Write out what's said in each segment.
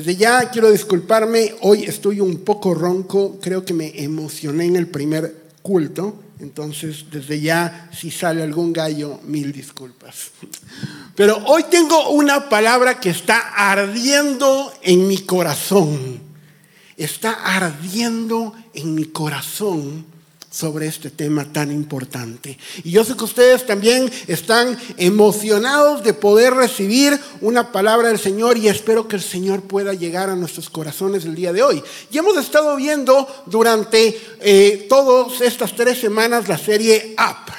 Desde ya quiero disculparme, hoy estoy un poco ronco, creo que me emocioné en el primer culto, entonces desde ya si sale algún gallo, mil disculpas. Pero hoy tengo una palabra que está ardiendo en mi corazón, está ardiendo en mi corazón sobre este tema tan importante. Y yo sé que ustedes también están emocionados de poder recibir una palabra del Señor y espero que el Señor pueda llegar a nuestros corazones el día de hoy. Y hemos estado viendo durante eh, todas estas tres semanas la serie Up,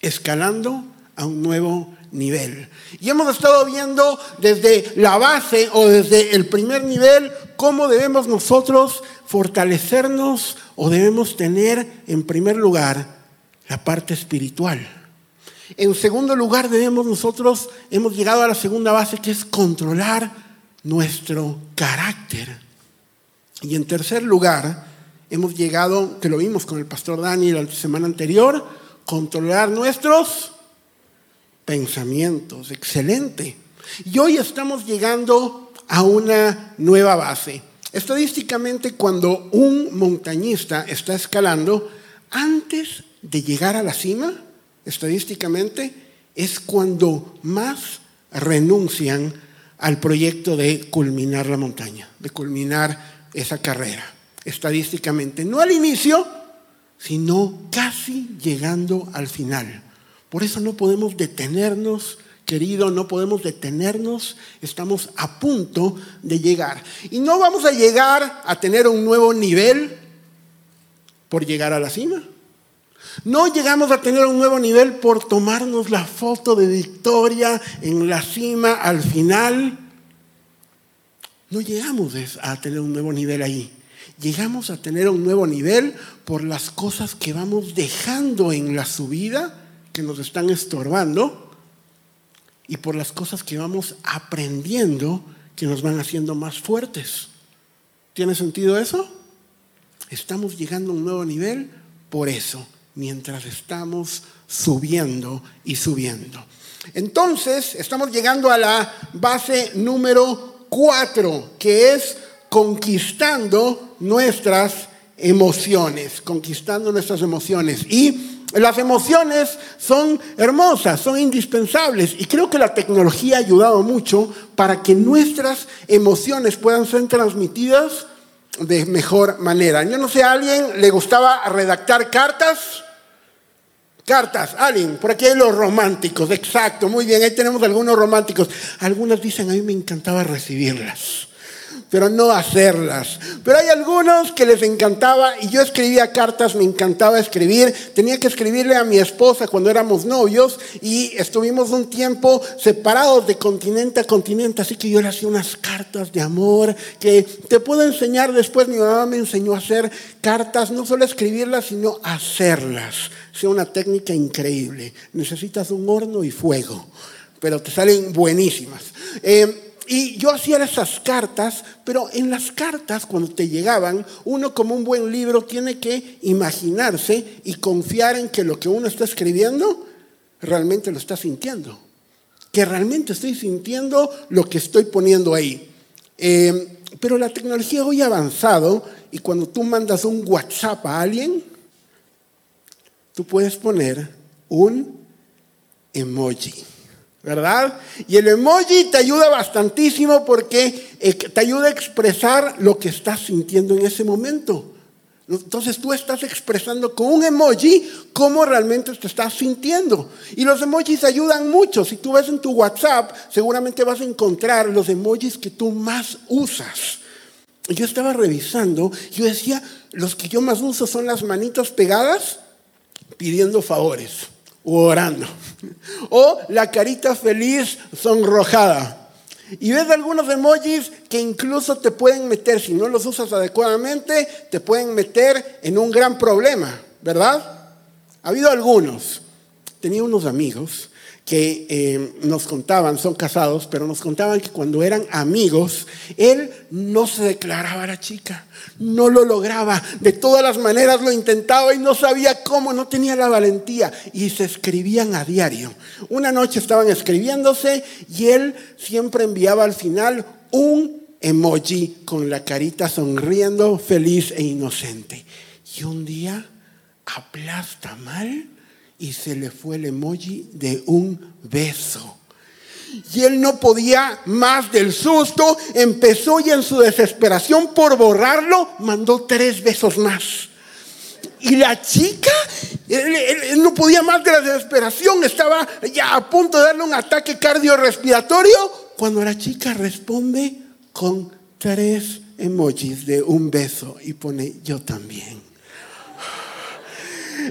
escalando a un nuevo nivel. Y hemos estado viendo desde la base o desde el primer nivel cómo debemos nosotros fortalecernos o debemos tener en primer lugar la parte espiritual. En segundo lugar debemos nosotros, hemos llegado a la segunda base que es controlar nuestro carácter. Y en tercer lugar hemos llegado, que lo vimos con el pastor Dani la semana anterior, controlar nuestros pensamientos. Excelente. Y hoy estamos llegando a una nueva base. Estadísticamente, cuando un montañista está escalando, antes de llegar a la cima, estadísticamente, es cuando más renuncian al proyecto de culminar la montaña, de culminar esa carrera, estadísticamente. No al inicio, sino casi llegando al final. Por eso no podemos detenernos Querido, no podemos detenernos, estamos a punto de llegar. Y no vamos a llegar a tener un nuevo nivel por llegar a la cima. No llegamos a tener un nuevo nivel por tomarnos la foto de victoria en la cima al final. No llegamos a tener un nuevo nivel ahí. Llegamos a tener un nuevo nivel por las cosas que vamos dejando en la subida, que nos están estorbando y por las cosas que vamos aprendiendo que nos van haciendo más fuertes. ¿Tiene sentido eso? Estamos llegando a un nuevo nivel por eso, mientras estamos subiendo y subiendo. Entonces, estamos llegando a la base número cuatro, que es conquistando nuestras emociones, conquistando nuestras emociones. Y las emociones son hermosas, son indispensables y creo que la tecnología ha ayudado mucho para que nuestras emociones puedan ser transmitidas de mejor manera. Yo no sé, ¿a alguien le gustaba redactar cartas? Cartas, alguien, por aquí hay los románticos, exacto, muy bien, ahí tenemos algunos románticos. Algunas dicen, a mí me encantaba recibirlas pero no hacerlas. Pero hay algunos que les encantaba, y yo escribía cartas, me encantaba escribir, tenía que escribirle a mi esposa cuando éramos novios y estuvimos un tiempo separados de continente a continente, así que yo le hacía unas cartas de amor que te puedo enseñar después, mi mamá me enseñó a hacer cartas, no solo escribirlas, sino hacerlas. Es una técnica increíble. Necesitas un horno y fuego, pero te salen buenísimas. Eh, y yo hacía esas cartas, pero en las cartas, cuando te llegaban, uno como un buen libro tiene que imaginarse y confiar en que lo que uno está escribiendo realmente lo está sintiendo. Que realmente estoy sintiendo lo que estoy poniendo ahí. Eh, pero la tecnología hoy ha avanzado y cuando tú mandas un WhatsApp a alguien, tú puedes poner un emoji. ¿Verdad? Y el emoji te ayuda bastantísimo porque eh, te ayuda a expresar lo que estás sintiendo en ese momento. Entonces tú estás expresando con un emoji cómo realmente te estás sintiendo. Y los emojis ayudan mucho. Si tú ves en tu WhatsApp, seguramente vas a encontrar los emojis que tú más usas. Yo estaba revisando, yo decía, los que yo más uso son las manitas pegadas pidiendo favores o orando. O la carita feliz sonrojada. Y ves algunos emojis que incluso te pueden meter, si no los usas adecuadamente, te pueden meter en un gran problema, ¿verdad? Ha habido algunos. Tenía unos amigos que eh, nos contaban, son casados, pero nos contaban que cuando eran amigos, él no se declaraba a la chica, no lo lograba, de todas las maneras lo intentaba y no sabía cómo, no tenía la valentía y se escribían a diario. Una noche estaban escribiéndose y él siempre enviaba al final un emoji con la carita sonriendo, feliz e inocente. Y un día aplasta mal y se le fue el emoji de un beso. Y él no podía más del susto, empezó y en su desesperación por borrarlo, mandó tres besos más. Y la chica, no podía más de la desesperación, estaba ya a punto de darle un ataque cardiorrespiratorio, cuando la chica responde con tres emojis de un beso y pone yo también.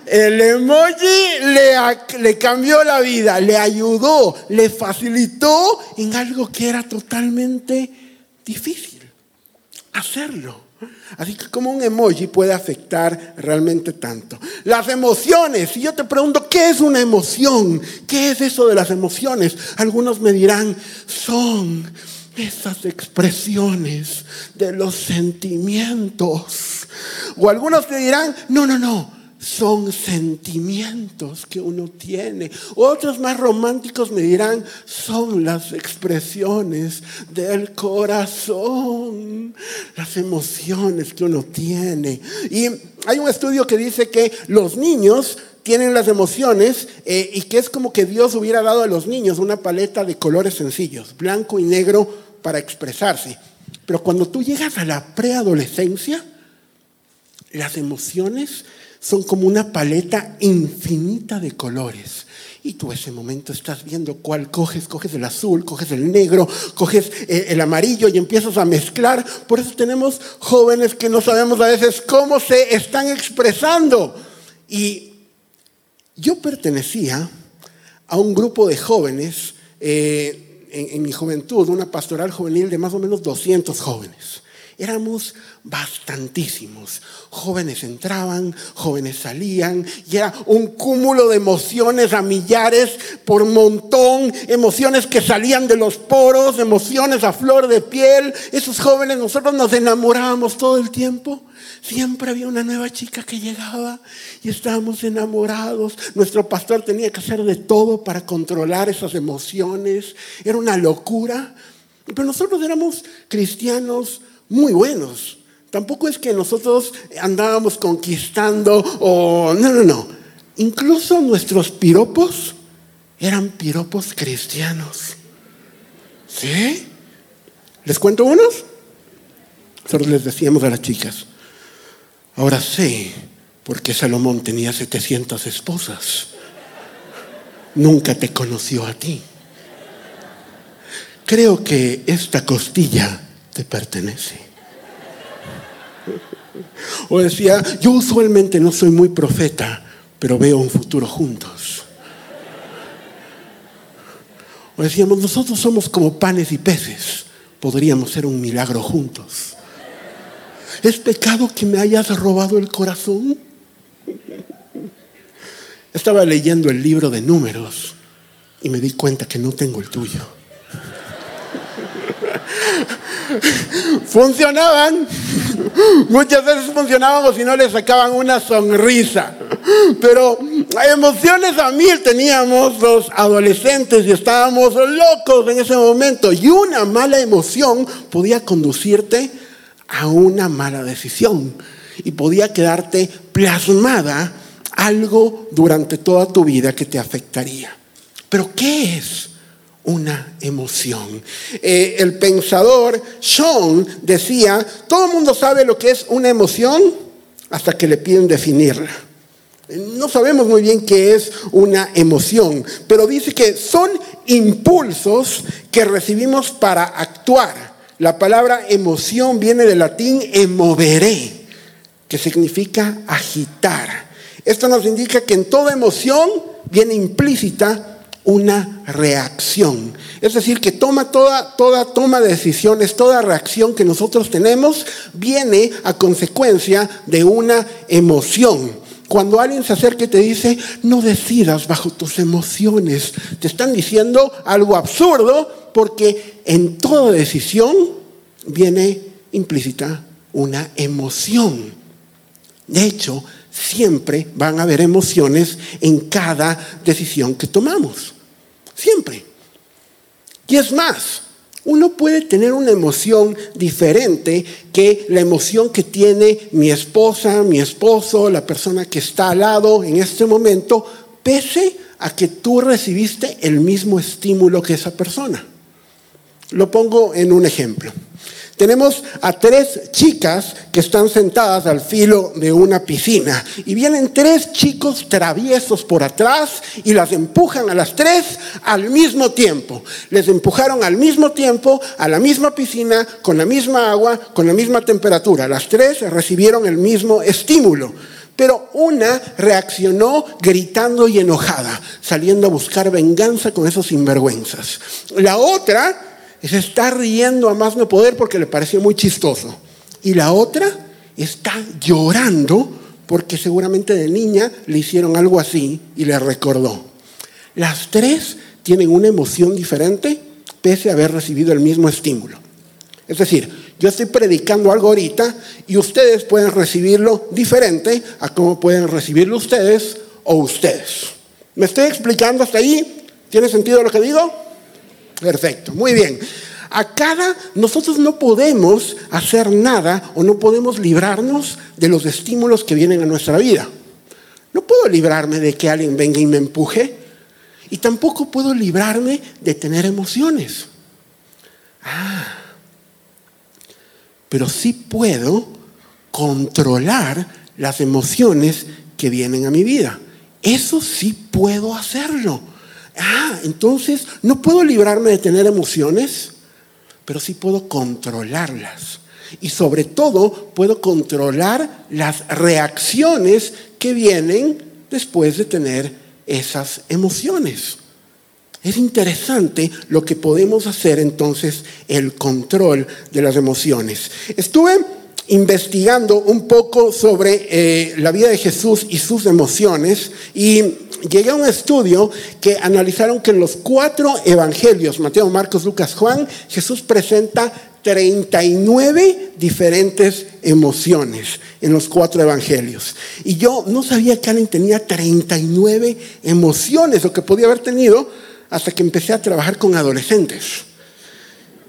El emoji le, cambió la vida, le ayudó, le facilitó en algo que era totalmente difícil hacerlo. Así que como un emoji puede afectar realmente tanto. Las emociones, si yo te pregunto, ¿qué es una emoción? ¿Qué es eso de las emociones? Algunos me dirán, son esas expresiones de los sentimientos. O algunos te dirán, no, no, no, son sentimientos que uno tiene. Otros más románticos me dirán, son las expresiones del corazón, las emociones que uno tiene. Y hay un estudio que dice que los niños tienen las emociones eh, y que es como que Dios hubiera dado a los niños una paleta de colores sencillos, blanco y negro para expresarse. Pero cuando tú llegas a la preadolescencia, las emociones son como una paleta infinita de colores. Y tú ese momento estás viendo cuál coges, coges el azul, coges el negro, coges eh, el amarillo y empiezas a mezclar. Por eso tenemos jóvenes que no sabemos a veces cómo se están expresando. Y yo pertenecía a un grupo de jóvenes eh, en, en mi juventud, una pastoral juvenil de más o menos 200 jóvenes. Éramos bastantísimos. Jóvenes entraban, jóvenes salían, y era un cúmulo de emociones a millares por montón, emociones que salían de los poros, emociones a flor de piel. Esos jóvenes, nosotros nos enamorábamos todo el tiempo. Siempre había una nueva chica que llegaba y estábamos enamorados. Nuestro pastor tenía que hacer de todo para controlar esas emociones. Era una locura. Pero nosotros éramos cristianos muy buenos. Tampoco es que nosotros andábamos conquistando o... No, no, no. Incluso nuestros piropos eran piropos cristianos. ¿Sí? ¿Les cuento unos? Solo les decíamos a las chicas. Ahora sé por qué Salomón tenía 700 esposas. Nunca te conoció a ti. Creo que esta costilla te pertenece. O decía, yo usualmente no soy muy profeta, pero veo un futuro juntos. O decíamos, nosotros somos como panes y peces, podríamos ser un milagro juntos. ¿Es pecado que me hayas robado el corazón? Estaba leyendo el libro de números y me di cuenta que no tengo el tuyo. funcionaban. Muchas veces funcionaban o si no le sacaban una sonrisa. Pero emociones a mil teníamos los adolescentes y estábamos locos en ese momento. Y una mala emoción podía conducirte a una mala decisión. Y podía quedarte plasmada algo durante toda tu vida que te afectaría. Pero ¿qué es? Una emoción. Eh, el pensador Sean decía, todo el mundo sabe lo que es una emoción hasta que le piden definirla. No sabemos muy bien qué es una emoción, pero dice que son impulsos que recibimos para actuar. La palabra emoción viene del latín emovere, que significa agitar. Esto nos indica que en toda emoción viene implícita una reacción. Es decir, que toma toda, toda toma de decisiones, toda reacción que nosotros tenemos viene a consecuencia de una emoción. Cuando alguien se acerca y te dice, no decidas bajo tus emociones, te están diciendo algo absurdo porque en toda decisión viene implícita una emoción. De hecho, siempre van a haber emociones en cada decisión que tomamos. Siempre. Y es más, Uno puede tener una emoción diferente que la emoción que tiene mi esposa, mi esposo, la persona que está al lado en este momento, pese a que tú recibiste el mismo estímulo que esa persona. Lo pongo en un ejemplo. Tenemos a tres chicas que están sentadas al filo de una piscina y vienen tres chicos traviesos por atrás y las empujan a las tres al mismo tiempo. Les empujaron al mismo tiempo a la misma piscina con la misma agua, con la misma temperatura. Las tres recibieron el mismo estímulo. Pero una reaccionó gritando y enojada, saliendo a buscar venganza con esos sinvergüenzas. La otra se está riendo a más no poder porque le pareció muy chistoso. Y la otra está llorando porque seguramente de niña le hicieron algo así y le recordó. Las tres tienen una emoción diferente pese a haber recibido el mismo estímulo. Es decir, yo estoy predicando algo ahorita y ustedes pueden recibirlo diferente a cómo pueden recibirlo ustedes o ustedes. ¿Me estoy explicando hasta ahí? ¿Tiene sentido lo que digo? Perfecto, muy bien. A cada, nosotros no podemos hacer nada o no podemos librarnos de los estímulos que vienen a nuestra vida. No puedo librarme de que alguien venga y me empuje y tampoco puedo librarme de tener emociones. Ah, pero sí puedo controlar las emociones que vienen a mi vida. Eso sí puedo hacerlo. Ah, entonces no puedo librarme de tener emociones, pero sí puedo controlarlas. Y sobre todo puedo controlar las reacciones que vienen después de tener esas emociones. Es interesante lo que podemos hacer entonces el control de las emociones. Estuve investigando un poco sobre eh, la vida de Jesús y sus emociones y llegué a un estudio que analizaron que en los cuatro evangelios, Mateo, Marcos, Lucas, Juan, Jesús presenta 39 diferentes emociones en los cuatro evangelios. Y yo no sabía que alguien tenía 39 emociones, lo que podía haber tenido hasta que empecé a trabajar con adolescentes.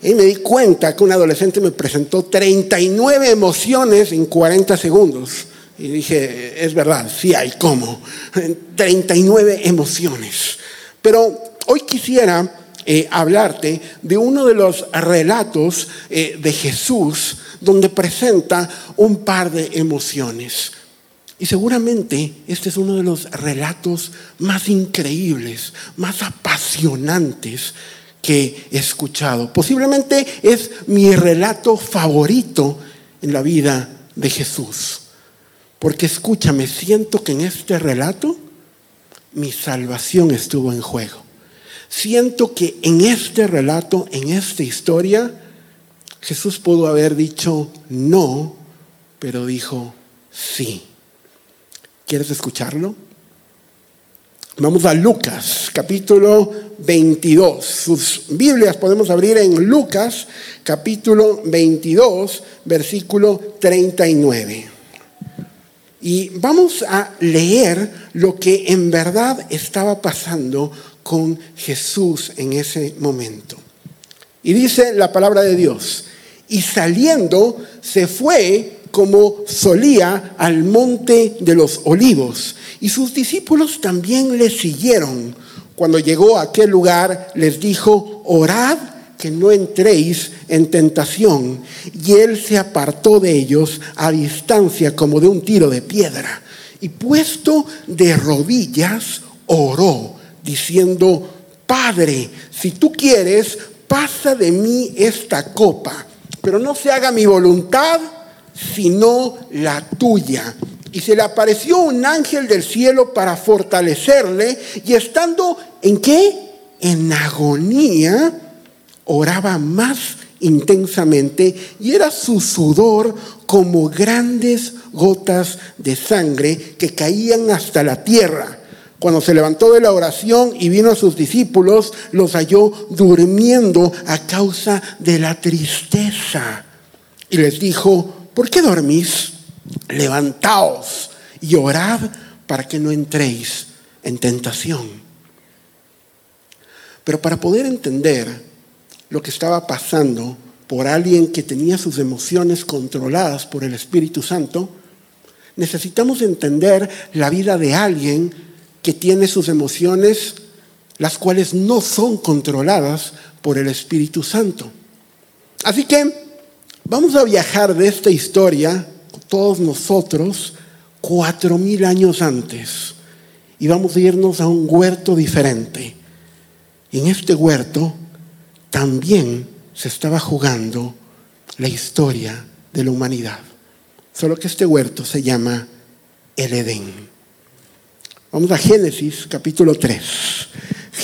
Y me di cuenta que un adolescente me presentó 39 emociones en 40 segundos. Y dije, es verdad, sí hay cómo. 39 emociones. Pero hoy quisiera eh, hablarte de uno de los relatos eh, de Jesús donde presenta un par de emociones. Y seguramente este es uno de los relatos más increíbles, más apasionantes que he escuchado. Posiblemente es mi relato favorito en la vida de Jesús. Porque escúchame, siento que en este relato mi salvación estuvo en juego. Siento que en este relato, en esta historia, Jesús pudo haber dicho no, pero dijo sí. ¿Quieres escucharlo? Vamos a Lucas, capítulo 22. Sus Biblias podemos abrir en Lucas, capítulo 22, versículo 39. Y vamos a leer lo que en verdad estaba pasando con Jesús en ese momento. Y dice la palabra de Dios, y saliendo se fue como solía al monte de los olivos, y sus discípulos también le siguieron. Cuando llegó a aquel lugar les dijo, orad que no entréis en tentación. Y él se apartó de ellos a distancia como de un tiro de piedra. Y puesto de rodillas, oró, diciendo, Padre, si tú quieres, pasa de mí esta copa, pero no se haga mi voluntad, sino la tuya. Y se le apareció un ángel del cielo para fortalecerle, y estando en qué? En agonía, oraba más intensamente y era su sudor como grandes gotas de sangre que caían hasta la tierra. Cuando se levantó de la oración y vino a sus discípulos, los halló durmiendo a causa de la tristeza. Y les dijo, ¿por qué dormís? Levantaos y orad para que no entréis en tentación. Pero para poder entender lo que estaba pasando por alguien que tenía sus emociones controladas por el Espíritu Santo, necesitamos entender la vida de alguien que tiene sus emociones, las cuales no son controladas por el Espíritu Santo. Así que vamos a viajar de esta historia, todos nosotros, cuatro mil años antes, y vamos a irnos a un huerto diferente. En este huerto también se estaba jugando la historia de la humanidad. Solo que este huerto se llama el Edén. Vamos a Génesis capítulo 3.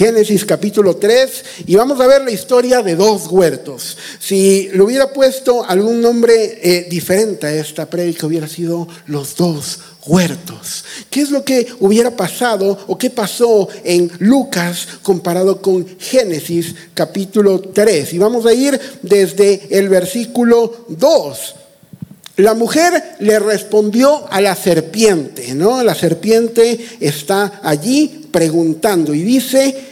Génesis capítulo 3 y vamos a ver la historia de dos huertos. Si le hubiera puesto algún nombre eh, diferente a esta prédica, hubiera sido los dos huertos. ¿Qué es lo que hubiera pasado o qué pasó en Lucas comparado con Génesis capítulo 3? Y vamos a ir desde el versículo 2. La mujer le respondió a la serpiente, ¿no? La serpiente está allí preguntando y dice,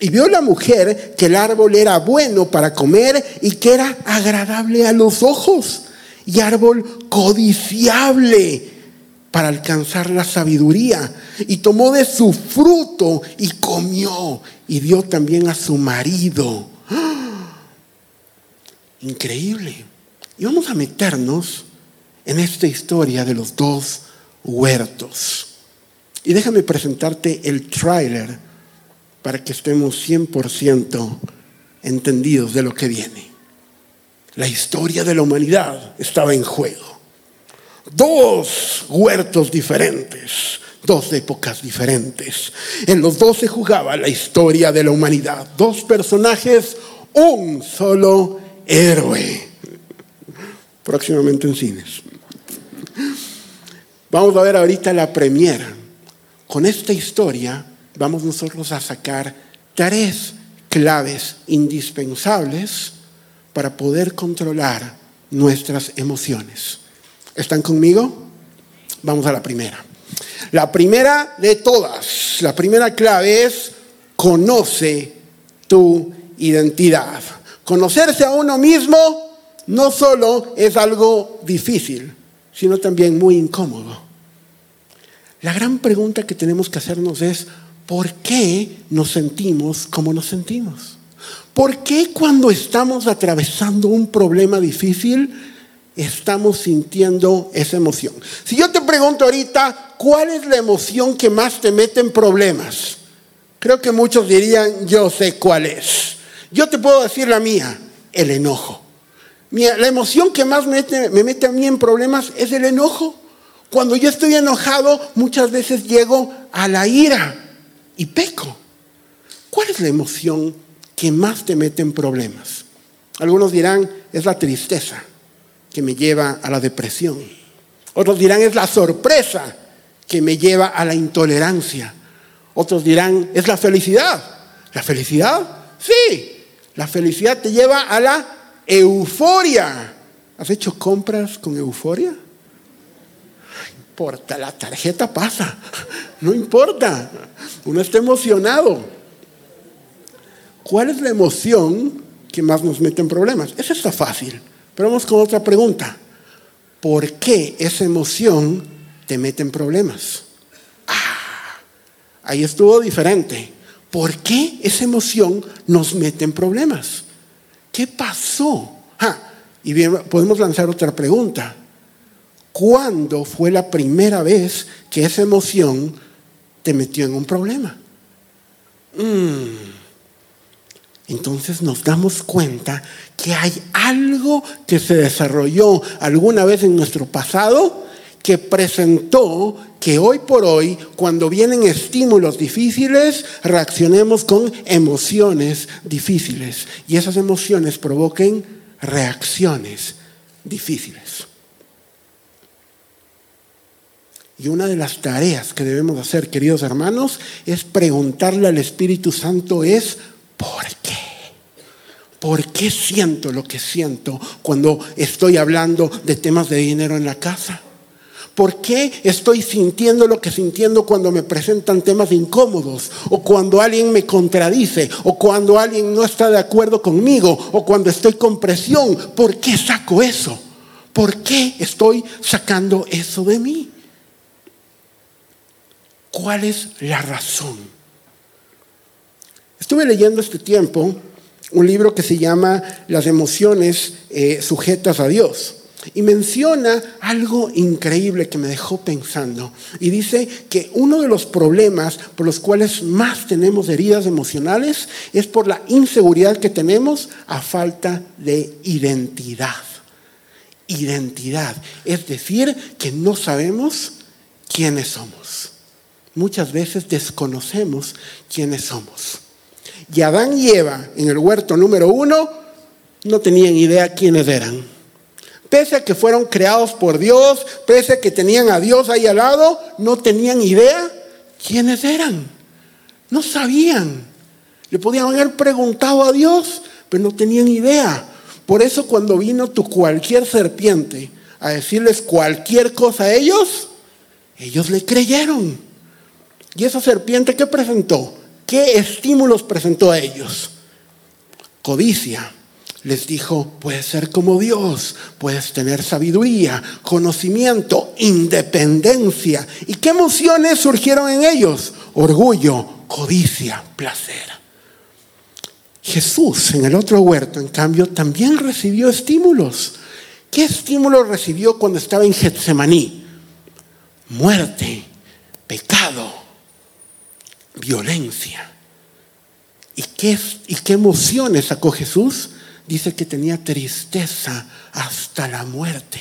Y vio la mujer que el árbol era bueno para comer y que era agradable a los ojos y árbol codiciable para alcanzar la sabiduría. Y tomó de su fruto y comió y dio también a su marido. ¡Ah! Increíble. Y vamos a meternos en esta historia de los dos huertos. Y déjame presentarte el tráiler para que estemos 100% entendidos de lo que viene. La historia de la humanidad estaba en juego. Dos huertos diferentes, dos épocas diferentes. En los dos se jugaba la historia de la humanidad. Dos personajes, un solo héroe. Próximamente en cines. Vamos a ver ahorita la premiera. Con esta historia vamos nosotros a sacar tres claves indispensables para poder controlar nuestras emociones. ¿Están conmigo? Vamos a la primera. La primera de todas, la primera clave es conoce tu identidad. Conocerse a uno mismo no solo es algo difícil, sino también muy incómodo. La gran pregunta que tenemos que hacernos es, ¿por qué nos sentimos como nos sentimos? ¿Por qué cuando estamos atravesando un problema difícil estamos sintiendo esa emoción? Si yo te pregunto ahorita, ¿cuál es la emoción que más te mete en problemas? Creo que muchos dirían, yo sé cuál es. Yo te puedo decir la mía, el enojo. La emoción que más me mete a mí en problemas es el enojo. Cuando yo estoy enojado, muchas veces llego a la ira y peco. ¿Cuál es la emoción que más te mete en problemas? Algunos dirán, es la tristeza que me lleva a la depresión. Otros dirán, es la sorpresa que me lleva a la intolerancia. Otros dirán, es la felicidad. ¿La felicidad? Sí. La felicidad te lleva a la euforia. ¿Has hecho compras con euforia? Importa, la tarjeta pasa, no importa, uno está emocionado. ¿Cuál es la emoción que más nos mete en problemas? Eso está fácil, pero vamos con otra pregunta. ¿Por qué esa emoción te mete en problemas? Ah, ahí estuvo diferente. ¿Por qué esa emoción nos mete en problemas? ¿Qué pasó? Ah, y bien, podemos lanzar otra pregunta. ¿Cuándo fue la primera vez que esa emoción te metió en un problema? Mm. Entonces nos damos cuenta que hay algo que se desarrolló alguna vez en nuestro pasado que presentó que hoy por hoy, cuando vienen estímulos difíciles, reaccionemos con emociones difíciles y esas emociones provoquen reacciones difíciles. Y una de las tareas que debemos hacer, queridos hermanos, es preguntarle al Espíritu Santo es, ¿por qué? ¿Por qué siento lo que siento cuando estoy hablando de temas de dinero en la casa? ¿Por qué estoy sintiendo lo que sintiendo cuando me presentan temas incómodos? O cuando alguien me contradice, o cuando alguien no está de acuerdo conmigo, o cuando estoy con presión. ¿Por qué saco eso? ¿Por qué estoy sacando eso de mí? ¿Cuál es la razón? Estuve leyendo este tiempo un libro que se llama Las emociones eh, sujetas a Dios. Y menciona algo increíble que me dejó pensando. Y dice que uno de los problemas por los cuales más tenemos heridas emocionales es por la inseguridad que tenemos a falta de identidad. Identidad. Es decir, que no sabemos quiénes somos. Muchas veces desconocemos quiénes somos. Y Adán y Eva en el huerto número uno no tenían idea quiénes eran Pese a que fueron creados por Dios, pese a que tenían a Dios ahí al lado, no tenían idea quiénes eran. No sabían. Le podían haber preguntado a Dios, pero no tenían idea. Por eso cuando vino tu cualquier serpiente a decirles cualquier cosa a ellos, ellos le creyeron. ¿Y esa serpiente qué presentó? ¿Qué estímulos presentó a ellos? Codicia, les dijo, puedes ser como Dios, puedes tener sabiduría, conocimiento, independencia. ¿Y qué emociones surgieron en ellos? Orgullo, codicia, placer. Jesús en el otro huerto, en cambio, también recibió estímulos. ¿Qué estímulos recibió cuando estaba en Getsemaní? Muerte, pecado, violencia. ¿Y qué, ¿Y qué emociones sacó Jesús? dice que tenía tristeza hasta la muerte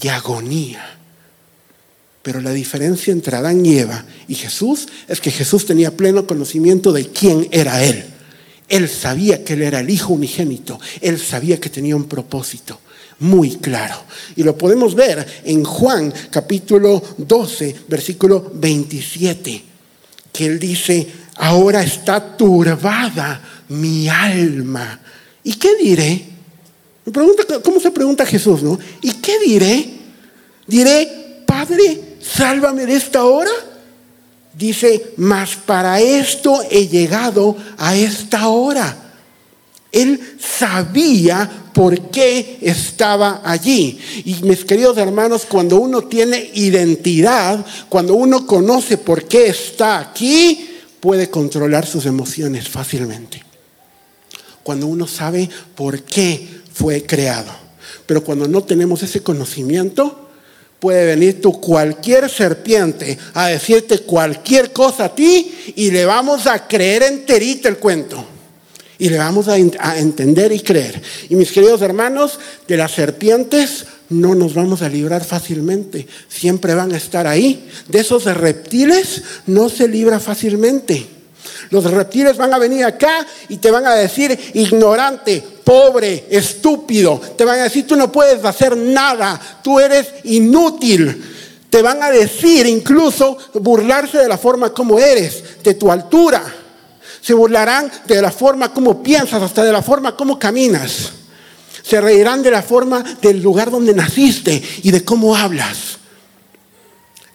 y agonía. Pero la diferencia entre Adán y Eva y Jesús es que Jesús tenía pleno conocimiento de quién era Él. Él sabía que Él era el Hijo unigénito. Él sabía que tenía un propósito muy claro. Y lo podemos ver en Juan capítulo 12, versículo 27, que Él dice, ahora está turbada mi alma ¿Y qué diré? Me pregunta, ¿Cómo se pregunta Jesús, no? ¿Y qué diré? Diré, Padre, sálvame de esta hora. Dice, mas para esto he llegado a esta hora. Él sabía por qué estaba allí. Y mis queridos hermanos, cuando uno tiene identidad, cuando uno conoce por qué está aquí, puede controlar sus emociones fácilmente cuando uno sabe por qué fue creado. Pero cuando no tenemos ese conocimiento, puede venir tu cualquier serpiente a decirte cualquier cosa a ti y le vamos a creer enterito el cuento. Y le vamos a, entender y creer. Y mis queridos hermanos, de las serpientes no nos vamos a librar fácilmente. Siempre van a estar ahí. De esos reptiles no se libra fácilmente. Los reptiles van a venir acá y te van a decir ignorante, pobre, estúpido. Te van a decir tú no puedes hacer nada, tú eres inútil. Te van a decir incluso burlarse de la forma como eres, de tu altura. Se burlarán de la forma como piensas, hasta de la forma como caminas. Se reirán de la forma del lugar donde naciste y de cómo hablas.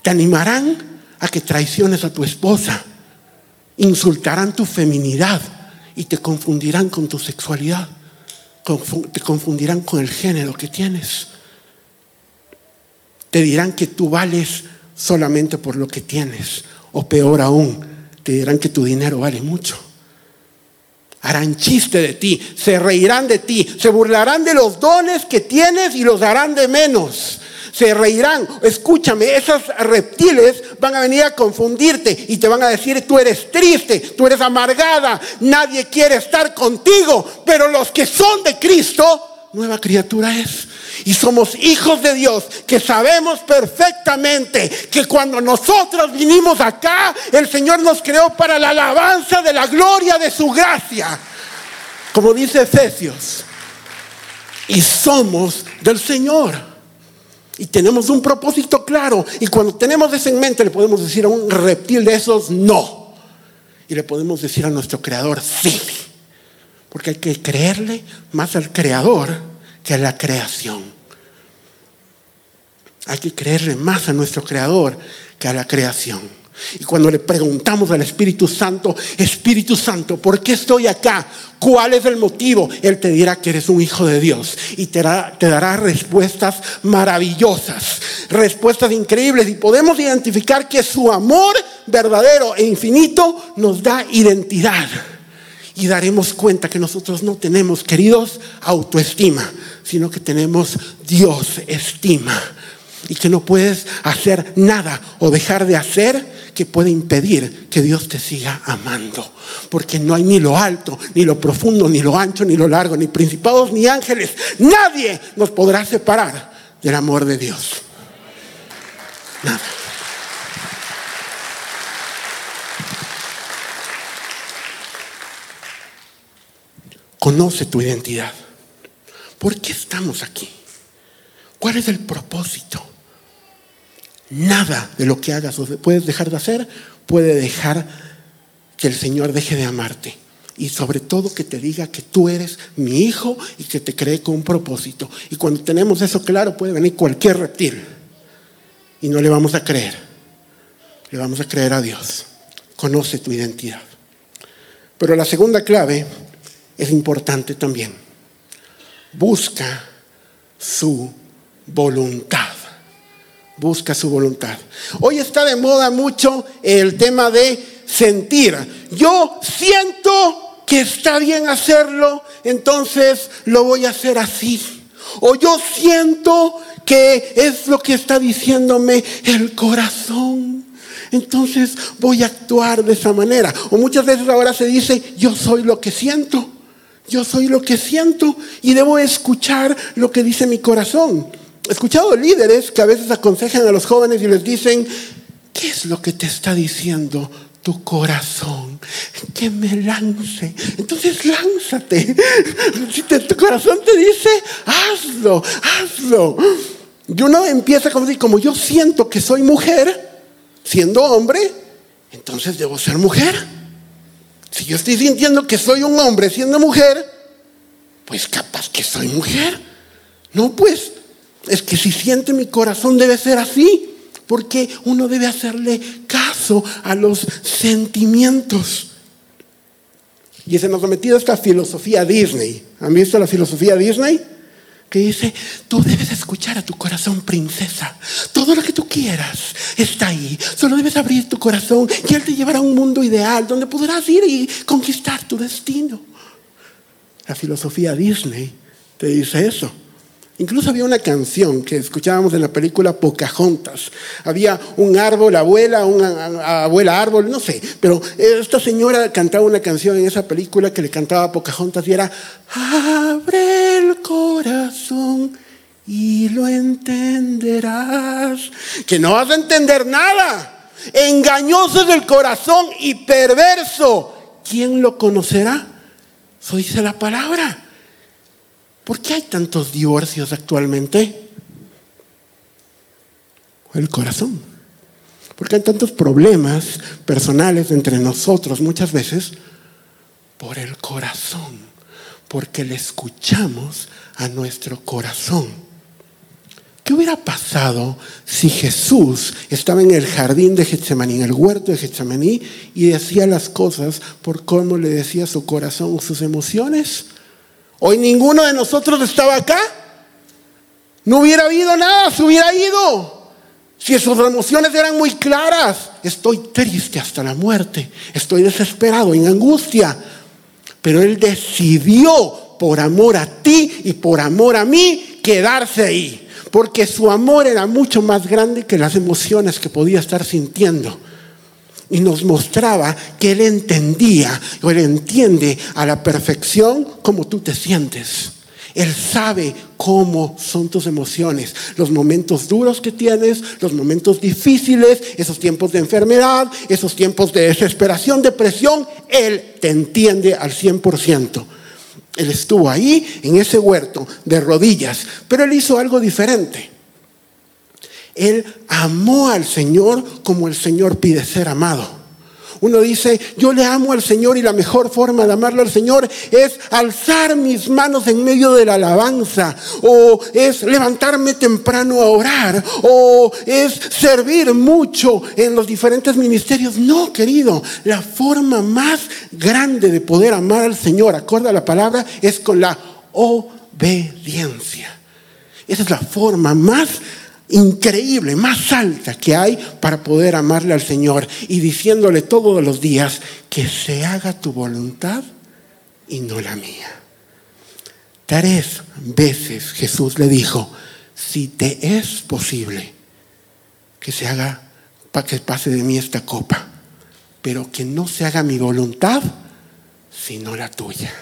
Te animarán a que traiciones a tu esposa insultarán tu feminidad y te confundirán con tu sexualidad, te confundirán con el género que tienes. Te dirán que tú vales solamente por lo que tienes, o peor aún, te dirán que tu dinero vale mucho. Harán chiste de ti, se reirán de ti, se burlarán de los dones que tienes y los harán de menos se reirán. Escúchame, esos reptiles van a venir a confundirte y te van a decir, tú eres triste, tú eres amargada, nadie quiere estar contigo, pero los que son de Cristo, nueva criatura es. Y somos hijos de Dios que sabemos perfectamente que cuando nosotros vinimos acá, el Señor nos creó para la alabanza de la gloria de su gracia. Como dice Efesios. y somos del Señor. Y tenemos un propósito claro. Y cuando tenemos eso en mente, le podemos decir a un reptil de esos, no. Y le podemos decir a nuestro Creador, sí. Porque hay que creerle más al Creador que a la creación. Hay que creerle más a nuestro Creador que a la creación. Y cuando le preguntamos al Espíritu Santo, Espíritu Santo, ¿por qué estoy acá? ¿Cuál es el motivo? Él te dirá que eres un hijo de Dios y te dará, te dará respuestas maravillosas, respuestas increíbles. Y podemos identificar que su amor verdadero e infinito nos da identidad. Y daremos cuenta que nosotros no tenemos, queridos, autoestima, sino que tenemos Dios estima. Y que no puedes hacer nada o dejar de hacer que puede impedir que Dios te siga amando. Porque no hay ni lo alto, ni lo profundo, ni lo ancho, ni lo largo, ni principados, ni ángeles. Nadie nos podrá separar del amor de Dios. Nada. Conoce tu identidad. ¿Por qué estamos aquí? ¿Cuál es el propósito? Nada de lo que hagas o puedes dejar de hacer puede dejar que el Señor deje de amarte. Y sobre todo que te diga que tú eres mi hijo y que te cree con un propósito. Y cuando tenemos eso claro puede venir cualquier reptil. Y no le vamos a creer. Le vamos a creer a Dios. Conoce tu identidad. Pero la segunda clave es importante también. Busca su voluntad busca su voluntad. Hoy está de moda mucho el tema de sentir. Yo siento que está bien hacerlo, entonces lo voy a hacer así. O yo siento que es lo que está diciéndome el corazón. Entonces voy a actuar de esa manera. O muchas veces ahora se dice, yo soy lo que siento. Yo soy lo que siento y debo escuchar lo que dice mi corazón. He escuchado líderes que a veces aconsejan a los jóvenes y les dicen, ¿qué es lo que te está diciendo tu corazón? Que me lance. Entonces lánzate. Si tu corazón te dice, hazlo, hazlo. Y uno empieza como decir, como yo siento que soy mujer, siendo hombre, entonces debo ser mujer. Si yo estoy sintiendo que soy un hombre siendo mujer, pues capaz que soy mujer. No, pues es que si siente mi corazón debe ser así, porque uno debe hacerle caso a los sentimientos. Y se nos ha metido esta filosofía Disney. ¿Han visto la filosofía Disney? Que dice, tú debes escuchar a tu corazón, princesa. Todo lo que tú quieras está ahí. Solo debes abrir tu corazón y Él te llevará a un mundo ideal donde podrás ir y conquistar tu destino. La filosofía Disney te dice eso. Incluso había una canción que escuchábamos en la película Pocahontas. Había un árbol, abuela, una abuela árbol, no sé. Pero esta señora cantaba una canción en esa película que le cantaba a Pocahontas y era Abre el corazón y lo entenderás. Que no vas a entender nada. Engañoso del corazón y perverso. ¿Quién lo conocerá? Dice la palabra. ¿Por qué hay tantos divorcios actualmente? El corazón. Porque hay tantos problemas personales entre nosotros muchas veces por el corazón. Porque le escuchamos a nuestro corazón. ¿Qué hubiera pasado si Jesús estaba en el jardín de Getsemaní, en el huerto de Getsemaní, y decía las cosas por cómo le decía su corazón, sus emociones? Hoy ninguno de nosotros estaba acá. No hubiera habido nada, se hubiera ido. Si sus emociones eran muy claras, estoy triste hasta la muerte, estoy desesperado, en angustia. Pero Él decidió, por amor a ti y por amor a mí, quedarse ahí. Porque su amor era mucho más grande que las emociones que podía estar sintiendo y nos mostraba que Él entendía o Él entiende a la perfección como tú te sientes. Él sabe cómo son tus emociones, los momentos duros que tienes, los momentos difíciles, esos tiempos de enfermedad, esos tiempos de desesperación, depresión. Él te entiende al 100%. Él estuvo ahí en ese huerto de rodillas, pero él hizo algo diferente. Él amó al Señor como el Señor pide ser amado. Uno dice, yo le amo al Señor y la mejor forma de amarle al Señor es alzar mis manos en medio de la alabanza, o es levantarme temprano a orar, o es servir mucho en los diferentes ministerios. No, querido, la forma más grande de poder amar al Señor, acorde a la palabra, es con la obediencia. Esa es la forma más increíble, más alta que hay para poder amarle al Señor y diciéndole todos los días que se haga tu voluntad y no la mía. Tres veces Jesús le dijo, si te es posible, que se haga, para que pase de mí esta copa, pero que no se haga mi voluntad, sino la tuya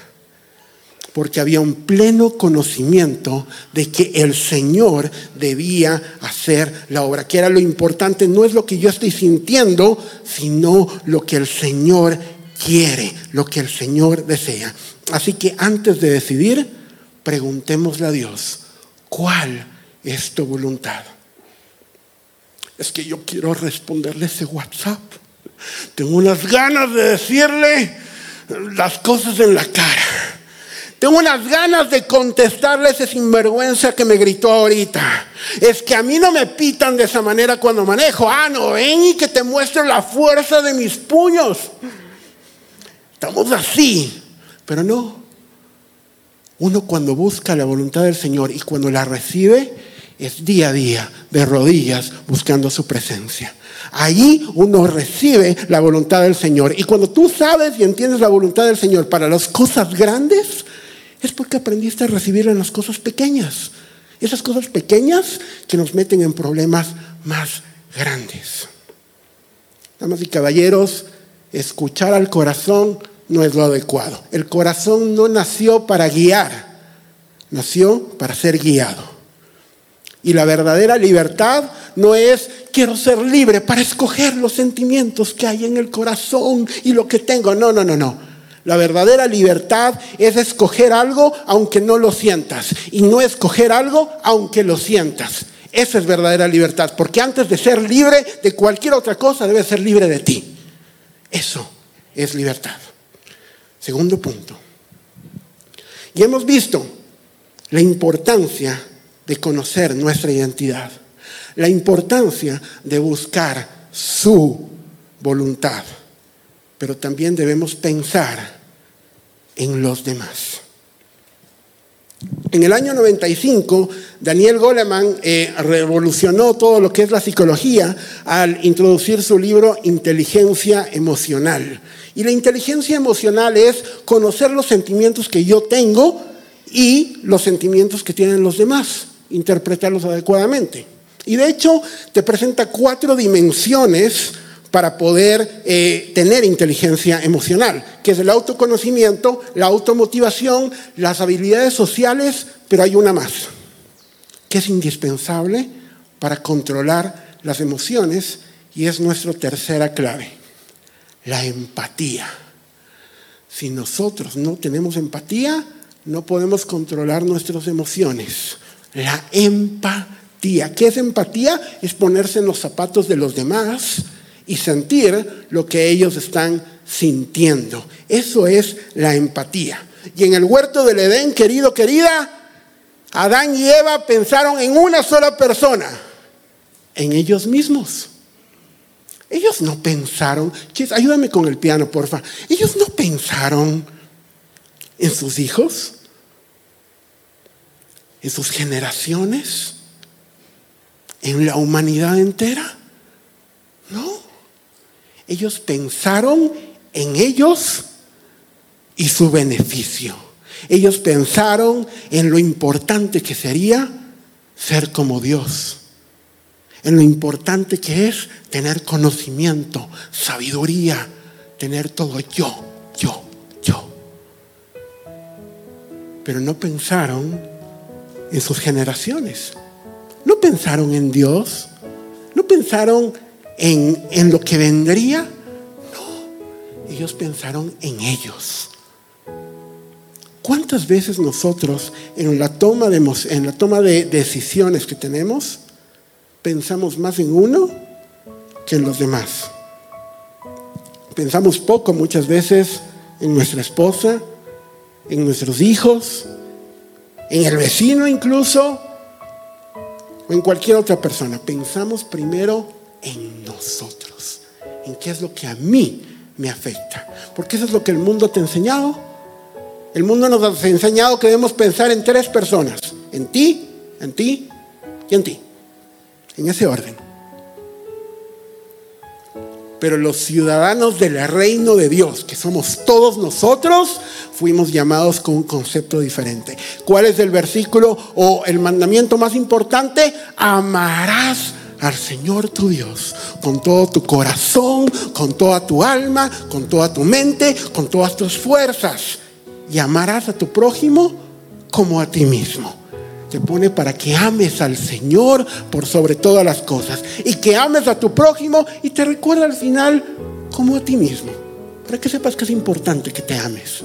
porque había un pleno conocimiento de que el Señor debía hacer la obra, que era lo importante, no es lo que yo estoy sintiendo, sino lo que el Señor quiere, lo que el Señor desea. Así que antes de decidir, preguntémosle a Dios, ¿cuál es tu voluntad? Es que yo quiero responderle ese WhatsApp. Tengo unas ganas de decirle las cosas en la cara. Tengo unas ganas de contestarle ese sinvergüenza que me gritó ahorita. Es que a mí no me pitan de esa manera cuando manejo. Ah, no, ven y que te muestre la fuerza de mis puños. Estamos así, pero no. Uno cuando busca la voluntad del Señor y cuando la recibe, es día a día, de rodillas, buscando su presencia. Ahí uno recibe la voluntad del Señor. Y cuando tú sabes y entiendes la voluntad del Señor para las cosas grandes, es porque aprendiste a recibir en las cosas pequeñas. Esas cosas pequeñas que nos meten en problemas más grandes. Damas y caballeros, escuchar al corazón no es lo adecuado. El corazón no nació para guiar, nació para ser guiado. Y la verdadera libertad no es quiero ser libre para escoger los sentimientos que hay en el corazón y lo que tengo. No, no, no, no. La verdadera libertad es escoger algo aunque no lo sientas y no escoger algo aunque lo sientas. Esa es verdadera libertad, porque antes de ser libre de cualquier otra cosa, debes ser libre de ti. Eso es libertad. Segundo punto. Y hemos visto la importancia de conocer nuestra identidad, la importancia de buscar su voluntad pero también debemos pensar en los demás. En el año 95, Daniel Goleman eh, revolucionó todo lo que es la psicología al introducir su libro Inteligencia Emocional. Y la inteligencia emocional es conocer los sentimientos que yo tengo y los sentimientos que tienen los demás, interpretarlos adecuadamente. Y de hecho te presenta cuatro dimensiones para poder eh, tener inteligencia emocional, que es el autoconocimiento, la automotivación, las habilidades sociales, pero hay una más, que es indispensable para controlar las emociones y es nuestra tercera clave, la empatía. Si nosotros no tenemos empatía, no podemos controlar nuestras emociones. La empatía. ¿Qué es empatía? Es ponerse en los zapatos de los demás y sentir lo que ellos están sintiendo. Eso es la empatía. Y en el huerto del Edén, querido, querida, Adán y Eva pensaron en una sola persona, en ellos mismos. Ellos no pensaron, ayúdame con el piano, porfa. Ellos no pensaron en sus hijos, en sus generaciones, en la humanidad entera. Ellos pensaron en ellos y su beneficio. Ellos pensaron en lo importante que sería ser como Dios, en lo importante que es tener conocimiento, sabiduría, tener todo yo, yo, yo. Pero no pensaron en sus generaciones, no pensaron en Dios, no pensaron en, lo que vendría. No, ellos pensaron en ellos. ¿Cuántas veces nosotros en la toma de, en la toma de decisiones que tenemos pensamos más en uno que en los demás? Pensamos poco muchas veces en nuestra esposa, en nuestros hijos, en el vecino incluso, o en cualquier otra persona. Pensamos primero en nosotros, en qué es lo que a mí me afecta. Porque eso es lo que el mundo te ha enseñado. El mundo nos ha enseñado que debemos pensar en tres personas, en ti, en ti y en ti, en ese orden. Pero los ciudadanos del reino de Dios, que somos todos nosotros, fuimos llamados con un concepto diferente. ¿Cuál es el versículo o el mandamiento más importante? Amarás al Señor tu Dios con todo tu corazón, con toda tu alma, con toda tu mente, con todas tus fuerzas. Y amarás a tu prójimo como a ti mismo te pone para que ames al Señor por sobre todas las cosas y que ames a tu prójimo y te recuerda al final como a ti mismo, para que sepas que es importante que te ames.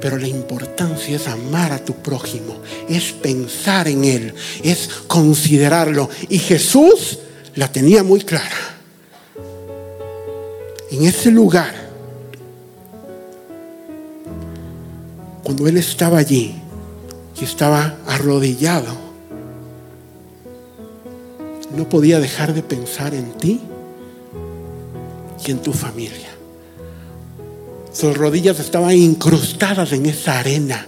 Pero la importancia es amar a tu prójimo, es pensar en él, es considerarlo. Y Jesús la tenía muy clara. En ese lugar, cuando él estaba allí, y estaba arrodillado, no podía dejar de pensar en ti y en tu familia. Sus rodillas estaban incrustadas en esa arena.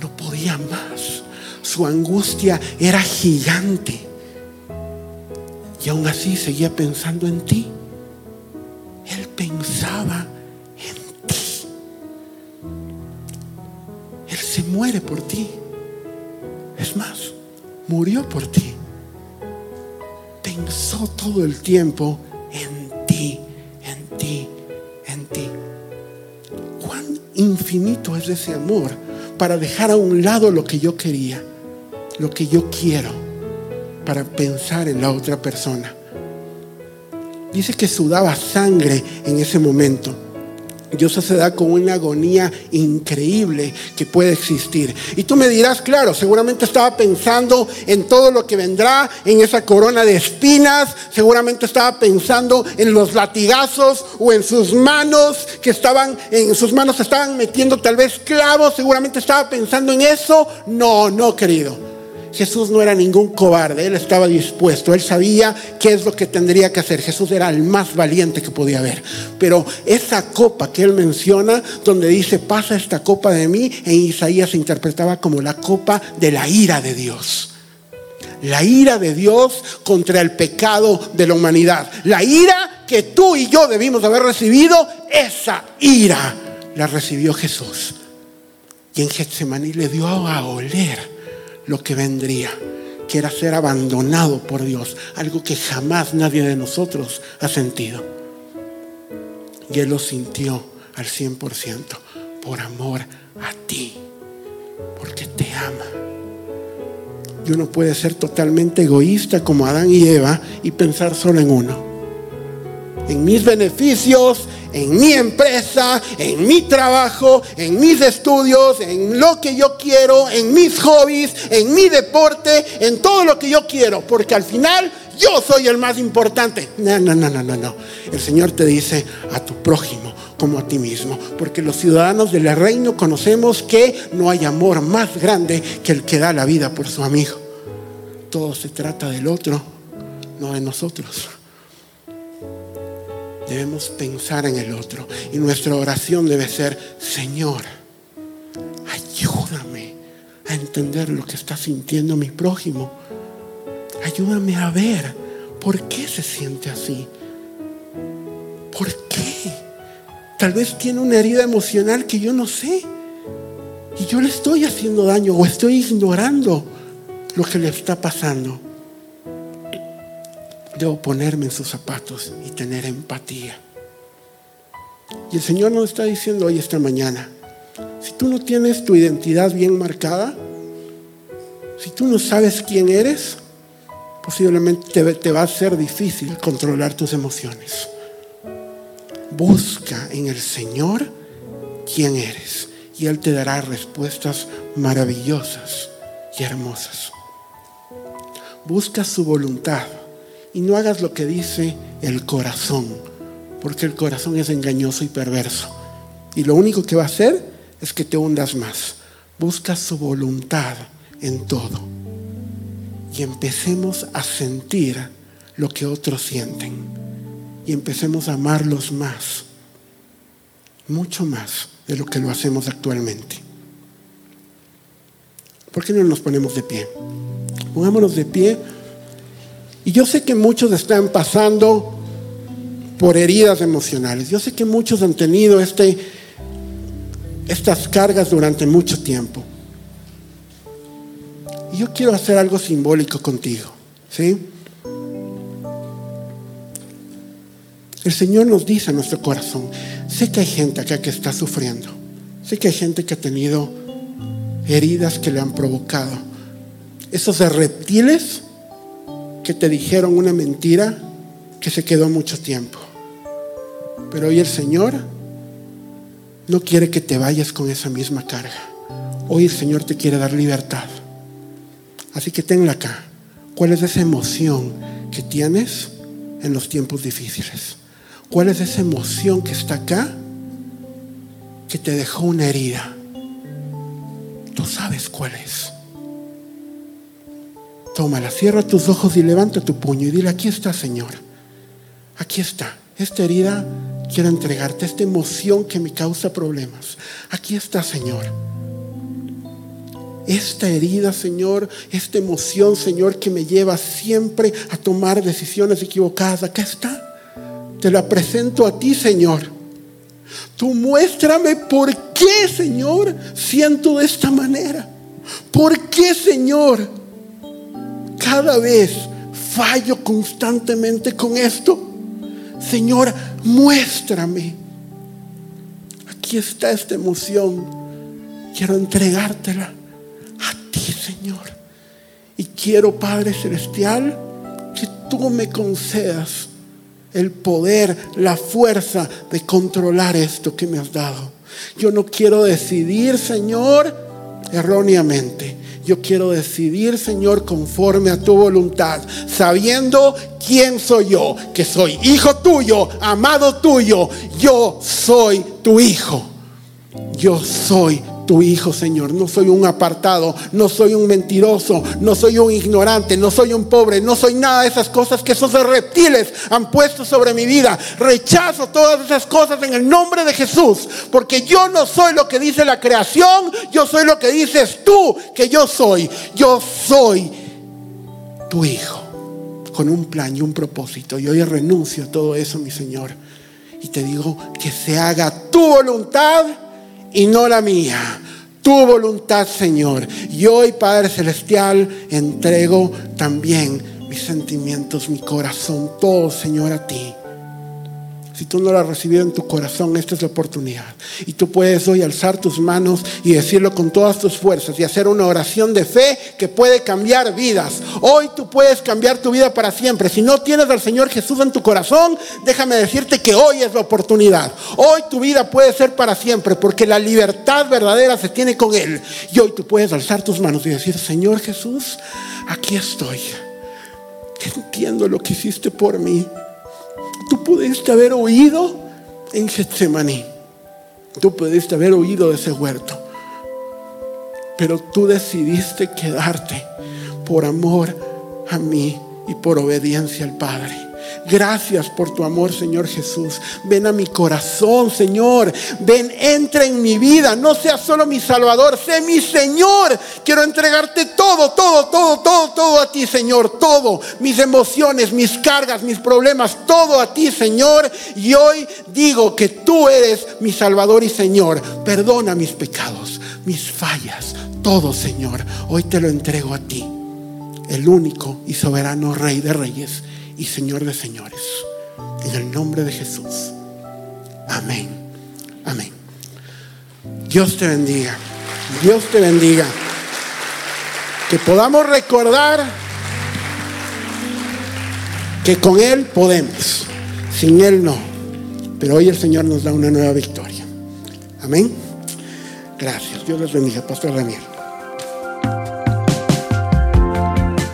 No podía más. Su angustia era gigante. Y aún así seguía pensando en ti. Él pensaba muere por ti. Es más, murió por ti. Pensó todo el tiempo infinito es ese amor para dejar a un lado lo que yo quería, lo que yo quiero, para pensar en la otra persona. Dice que sudaba sangre en ese momento Dios se da con una agonía increíble que puede existir. Y tú me dirás, claro, seguramente estaba pensando en todo lo que vendrá, en esa corona de espinas, seguramente estaba pensando en los latigazos o en sus manos que estaban, en sus manos estaban metiendo tal vez clavos, seguramente estaba pensando en eso. No, no, querido. Jesús no era ningún cobarde, él estaba dispuesto, él sabía qué es lo que tendría que hacer. Jesús era el más valiente que podía haber. Pero esa copa que él menciona, donde dice, pasa esta copa de mí, en Isaías se interpretaba como la copa de la ira de Dios. La ira de Dios contra el pecado de la humanidad. La ira que tú y yo debimos haber recibido, esa ira la recibió Jesús. Y en Getsemaní le dio a oler lo que vendría, que era ser abandonado por Dios, algo que jamás nadie de nosotros ha sentido. Y Él lo sintió al 100% por amor a ti, porque te ama. Y uno puede ser totalmente egoísta como Adán y Eva y pensar solo en uno. En mis beneficios, en mi empresa, en mi trabajo, en mis estudios, en lo que yo quiero, en mis hobbies, en mi deporte, en todo lo que yo quiero, porque al final yo soy el más importante. No, no, no, no, no, no. El Señor te dice a tu prójimo como a ti mismo, porque los ciudadanos del reino conocemos que no hay amor más grande que el que da la vida por su amigo. Todo se trata del otro, no de nosotros debemos pensar en el otro. Y nuestra oración debe ser, Señor, ayúdame a entender lo que está sintiendo mi prójimo. Ayúdame a ver por qué se siente así. ¿Por qué? Tal vez tiene una herida emocional que yo no sé. Y yo le estoy haciendo daño o estoy ignorando lo que le está pasando. Debo ponerme en sus zapatos y tener empatía. Y el Señor nos está diciendo hoy, esta mañana, si tú no tienes tu identidad bien marcada, si tú no sabes quién eres, posiblemente te, va a ser difícil controlar tus emociones. Busca en el Señor quién eres y Él te dará respuestas maravillosas y hermosas. Busca su voluntad y no hagas lo que dice el corazón, porque el corazón es engañoso y perverso. Y lo único que va a hacer es que te hundas más. Busca su voluntad en todo. Y empecemos a sentir lo que otros sienten. Y empecemos a amarlos más. Mucho más de lo que lo hacemos actualmente. ¿Por qué no nos ponemos de pie? Pongámonos de pie. Y yo sé que muchos están pasando por heridas emocionales. Yo sé que muchos han tenido este, estas cargas durante mucho tiempo. Y yo quiero hacer algo simbólico contigo. ¿Sí? El Señor nos dice a nuestro corazón, sé que hay gente acá que está sufriendo, sé que hay gente que ha tenido heridas que le han provocado. Esos reptiles que te dijeron una mentira que se quedó mucho tiempo. Pero hoy el Señor no quiere que te vayas con esa misma carga. Hoy el Señor te quiere dar libertad. Así que tenla acá. ¿Cuál es esa emoción que tienes en los tiempos difíciles? ¿Cuál es esa emoción que está acá que te dejó una herida? Tú sabes cuál es. Tómala, cierra tus ojos y levanta tu puño y dile, aquí está Señor. Aquí está. Esta herida quiero entregarte, esta emoción que me causa problemas. Aquí está Señor. Esta herida, Señor, esta emoción, Señor, que me lleva siempre a tomar decisiones equivocadas. Acá está. Te la presento a ti, Señor. Tú muéstrame por qué, Señor, siento de esta manera. ¿Por qué, Señor, cada vez fallo constantemente con esto? Señor, muéstrame. Aquí está esta emoción. Quiero entregártela a ti, Señor. Y quiero, Padre Celestial, que tú me concedas el poder, la fuerza de controlar esto que me has dado. Yo no quiero decidir, Señor, erróneamente. Yo quiero decidir, Señor, conforme a tu voluntad, sabiendo quién soy yo, que soy hijo tuyo, amado tuyo. Yo soy tu hijo. Yo soy tu hijo, Señor. No soy un apartado, no soy un mentiroso, no soy un ignorante, no soy un pobre, no soy nada de esas cosas que esos reptiles han puesto sobre mi vida. Rechazo todas esas cosas en el nombre de Jesús, porque yo no soy lo que dice la creación, yo soy lo que dices tú que yo soy. Yo soy tu hijo, con un plan y un propósito. Y hoy renuncio a todo eso, mi Señor. Y te digo que se haga tu voluntad y no la mía. Tu voluntad, Señor. Y hoy, Padre Celestial, entrego también mis sentimientos, mi corazón, todo, Señor, a ti. Si tú no lo has recibido en tu corazón, esta es la oportunidad. Y tú puedes hoy alzar tus manos y decirlo con todas tus fuerzas y hacer una oración de fe que puede cambiar vidas. Hoy tú puedes cambiar tu vida para siempre. Si no tienes al Señor Jesús en tu corazón, déjame decirte que hoy es la oportunidad. Hoy tu vida puede ser para siempre porque la libertad verdadera se tiene con Él. Y hoy tú puedes alzar tus manos y decir, Señor Jesús, aquí estoy. Entiendo lo que hiciste por mí. Tú pudiste haber oído en Getsemaní. Tú pudiste haber oído de ese huerto. Pero tú decidiste quedarte por amor a mí y por obediencia al Padre. Gracias por tu amor, Señor Jesús. Ven a mi corazón, Señor. Ven, entra en mi vida. No seas solo mi Salvador, sé mi Señor. Quiero entregarte todo, todo, todo, todo, todo a ti, Señor. Todo. Mis emociones, mis cargas, mis problemas, todo a ti, Señor. Y hoy digo que tú eres mi Salvador y Señor. Perdona mis pecados, mis fallas, todo, Señor. Hoy te lo entrego a ti, el único y soberano Rey de Reyes y Señor de señores. En el nombre de Jesús. Amén. Amén. Dios te bendiga. Dios te bendiga. Que podamos recordar que con Él podemos. Sin Él no. Pero hoy el Señor nos da una nueva victoria. Amén. Gracias. Dios les bendiga, Pastor Daniel.